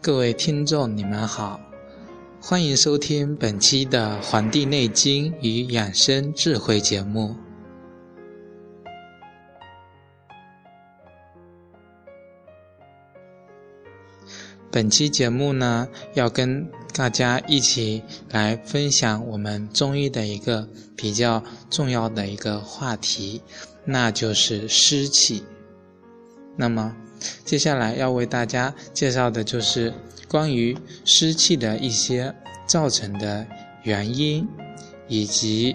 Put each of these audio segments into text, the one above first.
各位听众，你们好，欢迎收听本期的《黄帝内经与养生智慧》节目。本期节目呢，要跟大家一起来分享我们中医的一个比较重要的一个话题，那就是湿气。那么，接下来要为大家介绍的就是关于湿气的一些造成的原因，以及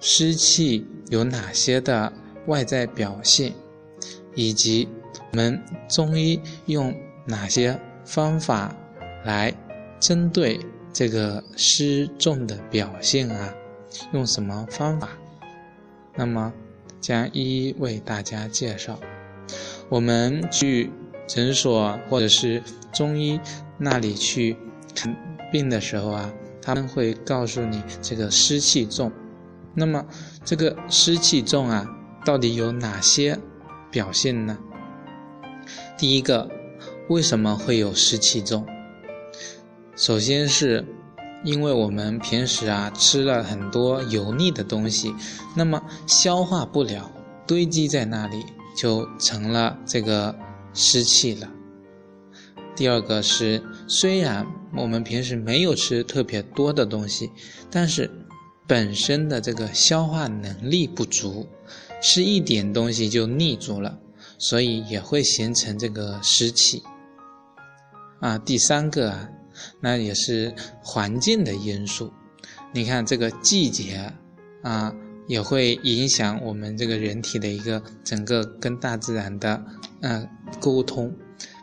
湿气有哪些的外在表现，以及我们中医用哪些方法来针对这个湿重的表现啊，用什么方法？那么将一一为大家介绍。我们去诊所或者是中医那里去看病的时候啊，他们会告诉你这个湿气重。那么这个湿气重啊，到底有哪些表现呢？第一个，为什么会有湿气重？首先是因为我们平时啊吃了很多油腻的东西，那么消化不了，堆积在那里。就成了这个湿气了。第二个是，虽然我们平时没有吃特别多的东西，但是本身的这个消化能力不足，吃一点东西就腻住了，所以也会形成这个湿气。啊，第三个啊，那也是环境的因素。你看这个季节啊。也会影响我们这个人体的一个整个跟大自然的嗯沟通，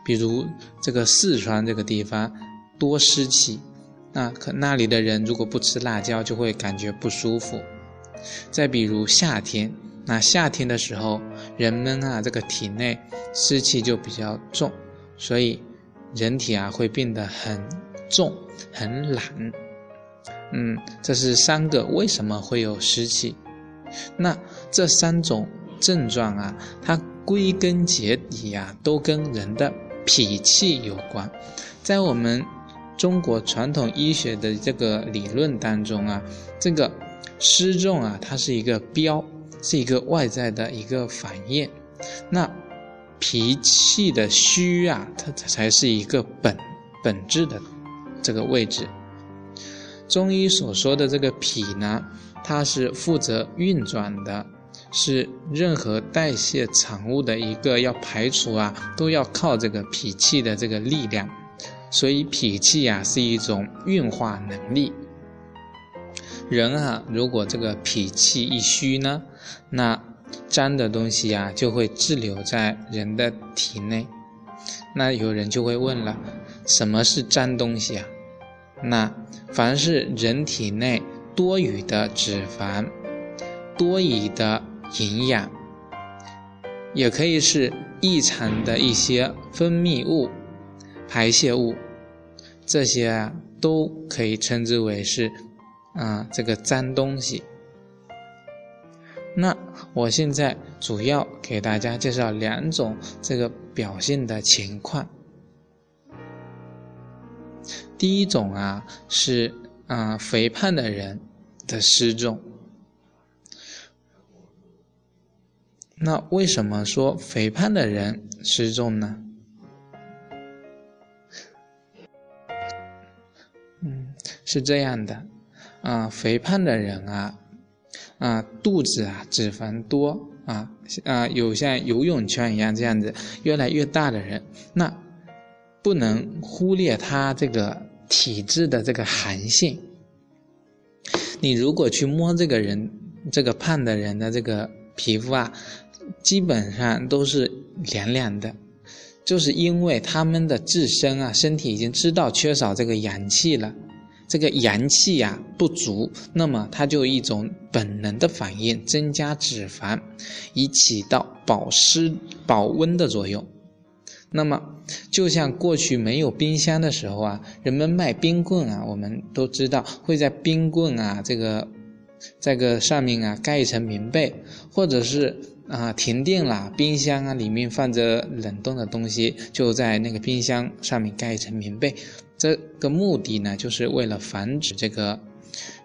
比如这个四川这个地方多湿气，那可那里的人如果不吃辣椒就会感觉不舒服。再比如夏天，那夏天的时候人们啊这个体内湿气就比较重，所以人体啊会变得很重很懒。嗯，这是三个为什么会有湿气。那这三种症状啊，它归根结底呀，都跟人的脾气有关。在我们中国传统医学的这个理论当中啊，这个湿重啊，它是一个标，是一个外在的一个反应。那脾气的虚啊，它才是一个本本质的这个位置。中医所说的这个脾呢？它是负责运转的，是任何代谢产物的一个要排除啊，都要靠这个脾气的这个力量。所以脾气呀是一种运化能力。人啊，如果这个脾气一虚呢，那脏的东西呀就会滞留在人的体内。那有人就会问了，什么是脏东西啊？那凡是人体内。多余的脂肪、多余的营养，也可以是异常的一些分泌物、排泄物，这些啊都可以称之为是啊这个脏东西。那我现在主要给大家介绍两种这个表现的情况。第一种啊是啊肥胖的人。的失重，那为什么说肥胖的人失重呢？嗯，是这样的，啊，肥胖的人啊，啊，肚子啊脂肪多啊，啊，有像游泳圈一样这样子越来越大的人，那不能忽略他这个体质的这个寒性。你如果去摸这个人，这个胖的人的这个皮肤啊，基本上都是凉凉的，就是因为他们的自身啊，身体已经知道缺少这个阳气了，这个阳气呀不足，那么它就一种本能的反应，增加脂肪，以起到保湿保温的作用。那么，就像过去没有冰箱的时候啊，人们卖冰棍啊，我们都知道会在冰棍啊这个这个上面啊盖一层棉被，或者是啊停电了，冰箱啊里面放着冷冻的东西，就在那个冰箱上面盖一层棉被。这个目的呢，就是为了防止这个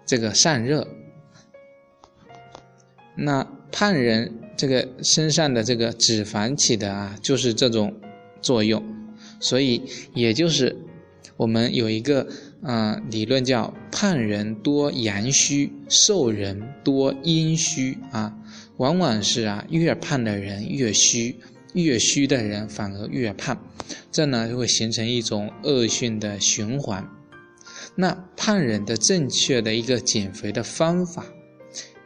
这个散热。那胖人这个身上的这个脂肪起的啊，就是这种作用，所以也就是我们有一个嗯理论叫胖人多阳虚，瘦人多阴虚啊，往往是啊越胖的人越虚，越虚的人反而越胖，这呢就会形成一种恶性的循环。那胖人的正确的一个减肥的方法。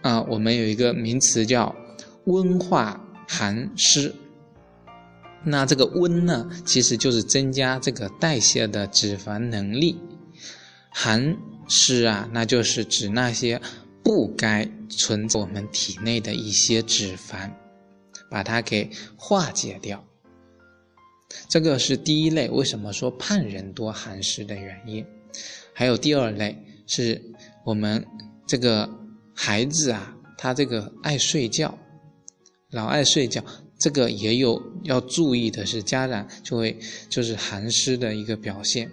啊，我们有一个名词叫温化寒湿。那这个温呢，其实就是增加这个代谢的脂肪能力；寒湿啊，那就是指那些不该存在我们体内的一些脂肪，把它给化解掉。这个是第一类，为什么说胖人多寒湿的原因？还有第二类，是我们这个。孩子啊，他这个爱睡觉，老爱睡觉，这个也有要注意的是，家长就会就是寒湿的一个表现。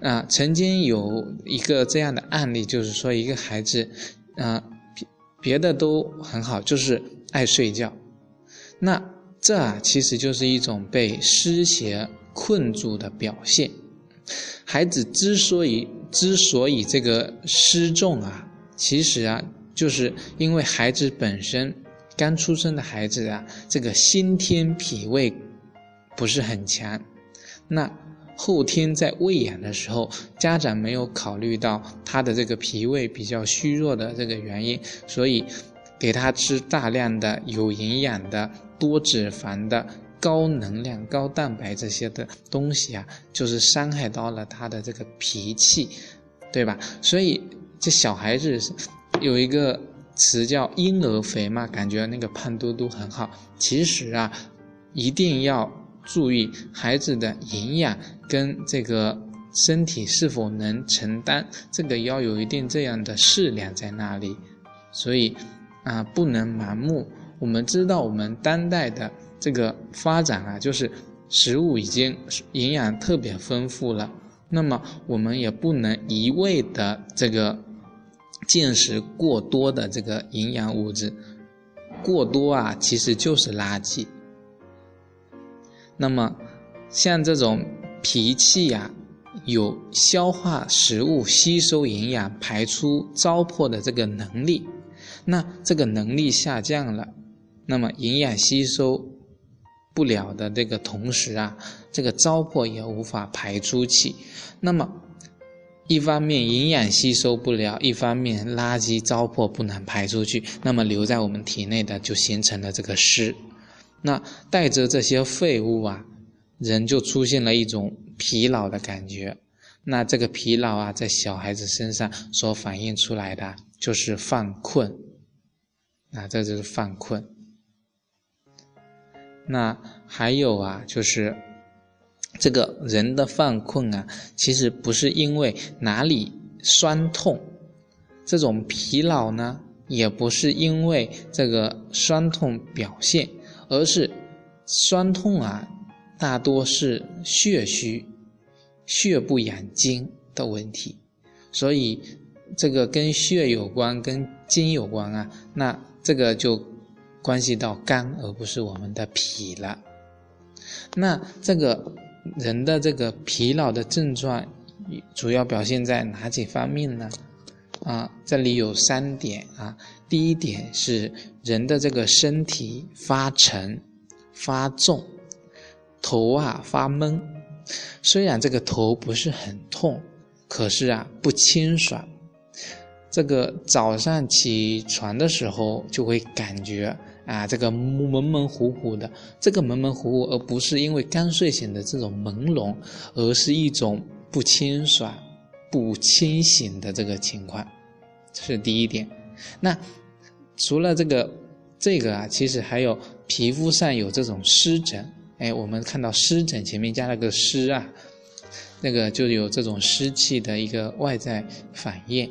啊，曾经有一个这样的案例，就是说一个孩子，啊，别别的都很好，就是爱睡觉。那这啊，其实就是一种被湿邪困住的表现。孩子之所以之所以这个湿重啊。其实啊，就是因为孩子本身刚出生的孩子啊，这个先天脾胃不是很强，那后天在喂养的时候，家长没有考虑到他的这个脾胃比较虚弱的这个原因，所以给他吃大量的有营养的、多脂肪的、高能量、高蛋白这些的东西啊，就是伤害到了他的这个脾气，对吧？所以。这小孩子有一个词叫婴儿肥嘛，感觉那个胖嘟嘟很好。其实啊，一定要注意孩子的营养跟这个身体是否能承担，这个要有一定这样的适量在那里。所以啊，不能盲目。我们知道我们当代的这个发展啊，就是食物已经营养特别丰富了，那么我们也不能一味的这个。进食过多的这个营养物质，过多啊，其实就是垃圾。那么，像这种脾气呀，有消化食物、吸收营养、排出糟粕的这个能力，那这个能力下降了，那么营养吸收不了的这个同时啊，这个糟粕也无法排出去，那么。一方面营养吸收不了，一方面垃圾糟粕不能排出去，那么留在我们体内的就形成了这个湿，那带着这些废物啊，人就出现了一种疲劳的感觉，那这个疲劳啊，在小孩子身上所反映出来的就是犯困，那这就是犯困。那还有啊，就是。这个人的犯困啊，其实不是因为哪里酸痛，这种疲劳呢，也不是因为这个酸痛表现，而是酸痛啊，大多是血虚、血不养精的问题，所以这个跟血有关，跟精有关啊，那这个就关系到肝，而不是我们的脾了。那这个。人的这个疲劳的症状，主要表现在哪几方面呢？啊，这里有三点啊。第一点是人的这个身体发沉、发重，头啊发闷。虽然这个头不是很痛，可是啊不清爽。这个早上起床的时候就会感觉。啊，这个蒙蒙糊糊的，这个蒙蒙糊糊，而不是因为刚睡醒的这种朦胧，而是一种不清爽、不清醒的这个情况，这是第一点。那除了这个这个啊，其实还有皮肤上有这种湿疹，哎，我们看到湿疹前面加了个湿啊，那个就有这种湿气的一个外在反应。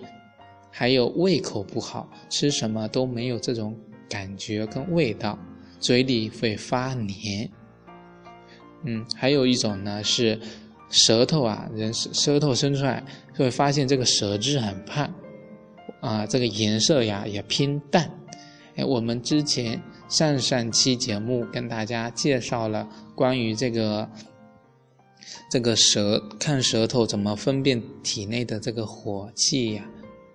还有胃口不好，吃什么都没有这种感觉跟味道，嘴里会发黏。嗯，还有一种呢是舌头啊，人舌头伸出来会发现这个舌质很胖，啊，这个颜色呀也偏淡。哎，我们之前上上期节目跟大家介绍了关于这个这个舌看舌头怎么分辨体内的这个火气呀，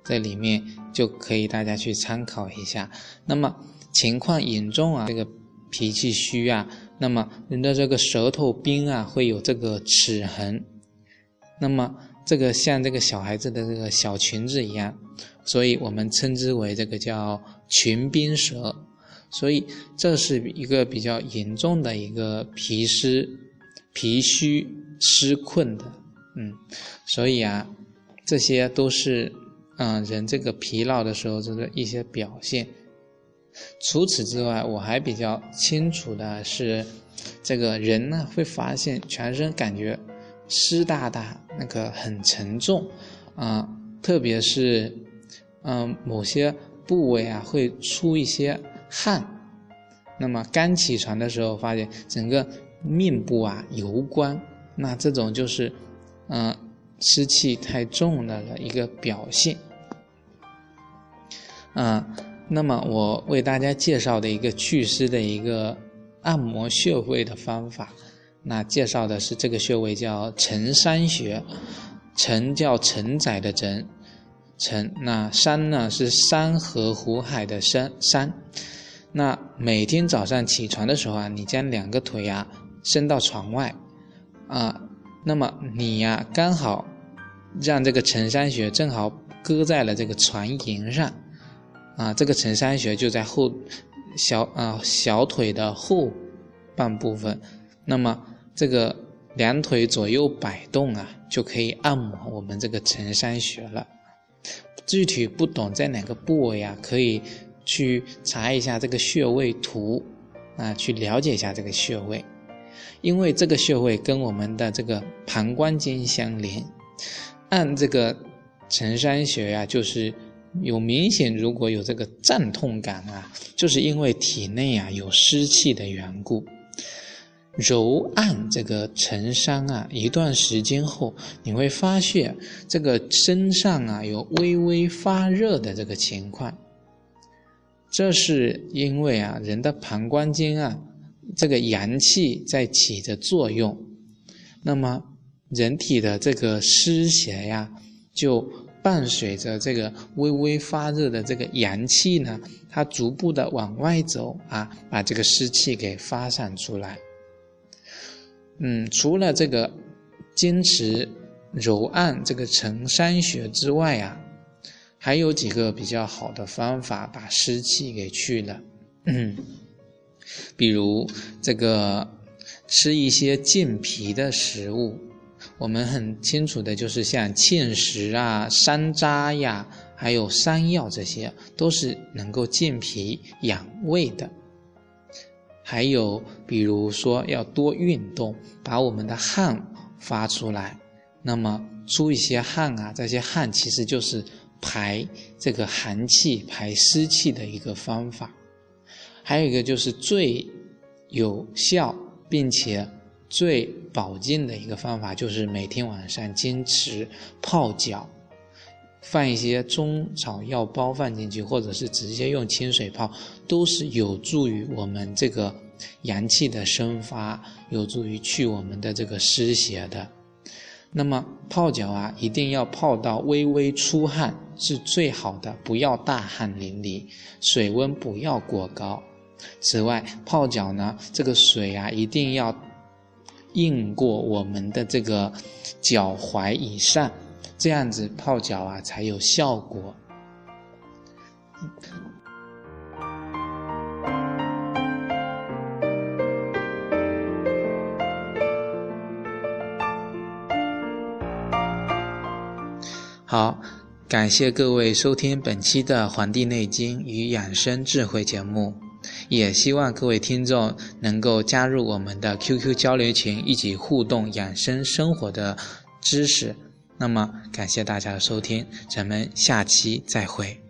在里面就可以大家去参考一下。那么情况严重啊，这个脾气虚啊。那么人的这个舌头冰啊会有这个齿痕，那么这个像这个小孩子的这个小裙子一样，所以我们称之为这个叫裙冰舌，所以这是一个比较严重的一个脾湿、脾虚湿困的，嗯，所以啊，这些都是嗯人这个疲劳的时候这个一些表现。除此之外，我还比较清楚的是，这个人呢会发现全身感觉湿哒哒，那个很沉重，啊，特别是嗯某些部位啊会出一些汗。那么刚起床的时候，发现整个面部啊油光，那这种就是嗯湿气太重了的一个表现，啊。那么我为大家介绍的一个祛湿的一个按摩穴位的方法，那介绍的是这个穴位叫承山穴，承叫承载的承，承那山呢是山河湖海的山山，那每天早上起床的时候啊，你将两个腿啊伸到床外，啊，那么你呀刚好让这个承山穴正好搁在了这个床沿上。啊，这个承山穴就在后小啊小腿的后半部分，那么这个两腿左右摆动啊，就可以按摩我们这个承山穴了。具体不懂在哪个部位啊，可以去查一下这个穴位图啊，去了解一下这个穴位，因为这个穴位跟我们的这个膀胱经相连，按这个承山穴呀，就是。有明显，如果有这个胀痛感啊，就是因为体内啊有湿气的缘故。揉按这个承山啊，一段时间后，你会发现这个身上啊有微微发热的这个情况。这是因为啊人的膀胱经啊这个阳气在起着作用，那么人体的这个湿邪呀就。伴随着这个微微发热的这个阳气呢，它逐步的往外走啊，把这个湿气给发散出来。嗯，除了这个坚持揉按这个承山穴之外啊，还有几个比较好的方法把湿气给去了。嗯，比如这个吃一些健脾的食物。我们很清楚的就是像芡实啊、山楂呀，还有山药这些，都是能够健脾养胃的。还有比如说要多运动，把我们的汗发出来，那么出一些汗啊，这些汗其实就是排这个寒气、排湿气的一个方法。还有一个就是最有效并且。最保健的一个方法就是每天晚上坚持泡脚，放一些中草药包放进去，或者是直接用清水泡，都是有助于我们这个阳气的生发，有助于去我们的这个湿邪的。那么泡脚啊，一定要泡到微微出汗是最好的，不要大汗淋漓，水温不要过高。此外，泡脚呢，这个水啊，一定要。硬过我们的这个脚踝以上，这样子泡脚啊才有效果。好，感谢各位收听本期的《黄帝内经与养生智慧》节目。也希望各位听众能够加入我们的 QQ 交流群，一起互动养生生活的知识。那么感谢大家的收听，咱们下期再会。